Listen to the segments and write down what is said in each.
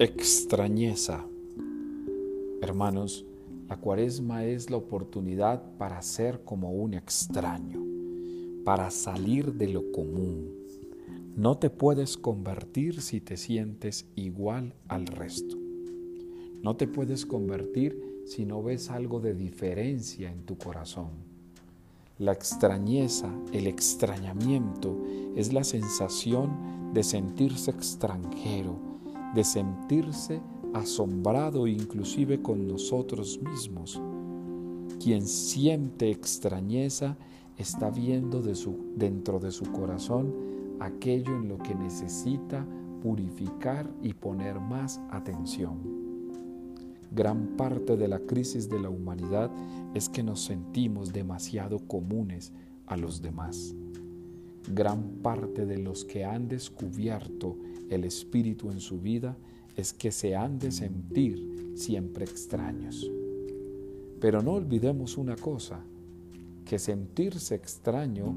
Extrañeza. Hermanos, la cuaresma es la oportunidad para ser como un extraño, para salir de lo común. No te puedes convertir si te sientes igual al resto. No te puedes convertir si no ves algo de diferencia en tu corazón. La extrañeza, el extrañamiento, es la sensación de sentirse extranjero, de sentirse asombrado inclusive con nosotros mismos. Quien siente extrañeza está viendo dentro de su corazón aquello en lo que necesita purificar y poner más atención. Gran parte de la crisis de la humanidad es que nos sentimos demasiado comunes a los demás. Gran parte de los que han descubierto el Espíritu en su vida es que se han de sentir siempre extraños. Pero no olvidemos una cosa, que sentirse extraño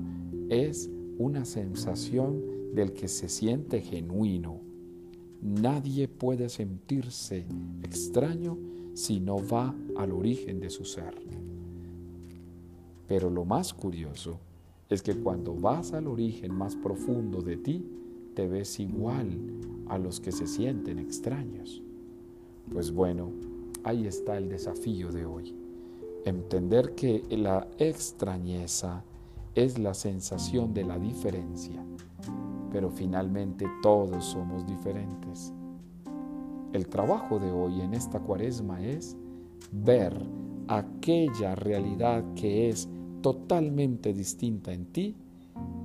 es una sensación del que se siente genuino. Nadie puede sentirse extraño si no va al origen de su ser. Pero lo más curioso es que cuando vas al origen más profundo de ti, te ves igual a los que se sienten extraños. Pues bueno, ahí está el desafío de hoy. Entender que la extrañeza es la sensación de la diferencia, pero finalmente todos somos diferentes. El trabajo de hoy en esta cuaresma es ver aquella realidad que es totalmente distinta en ti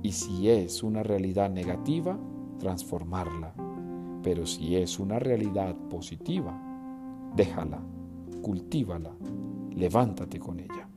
y si es una realidad negativa, transformarla. Pero si es una realidad positiva, déjala, cultívala, levántate con ella.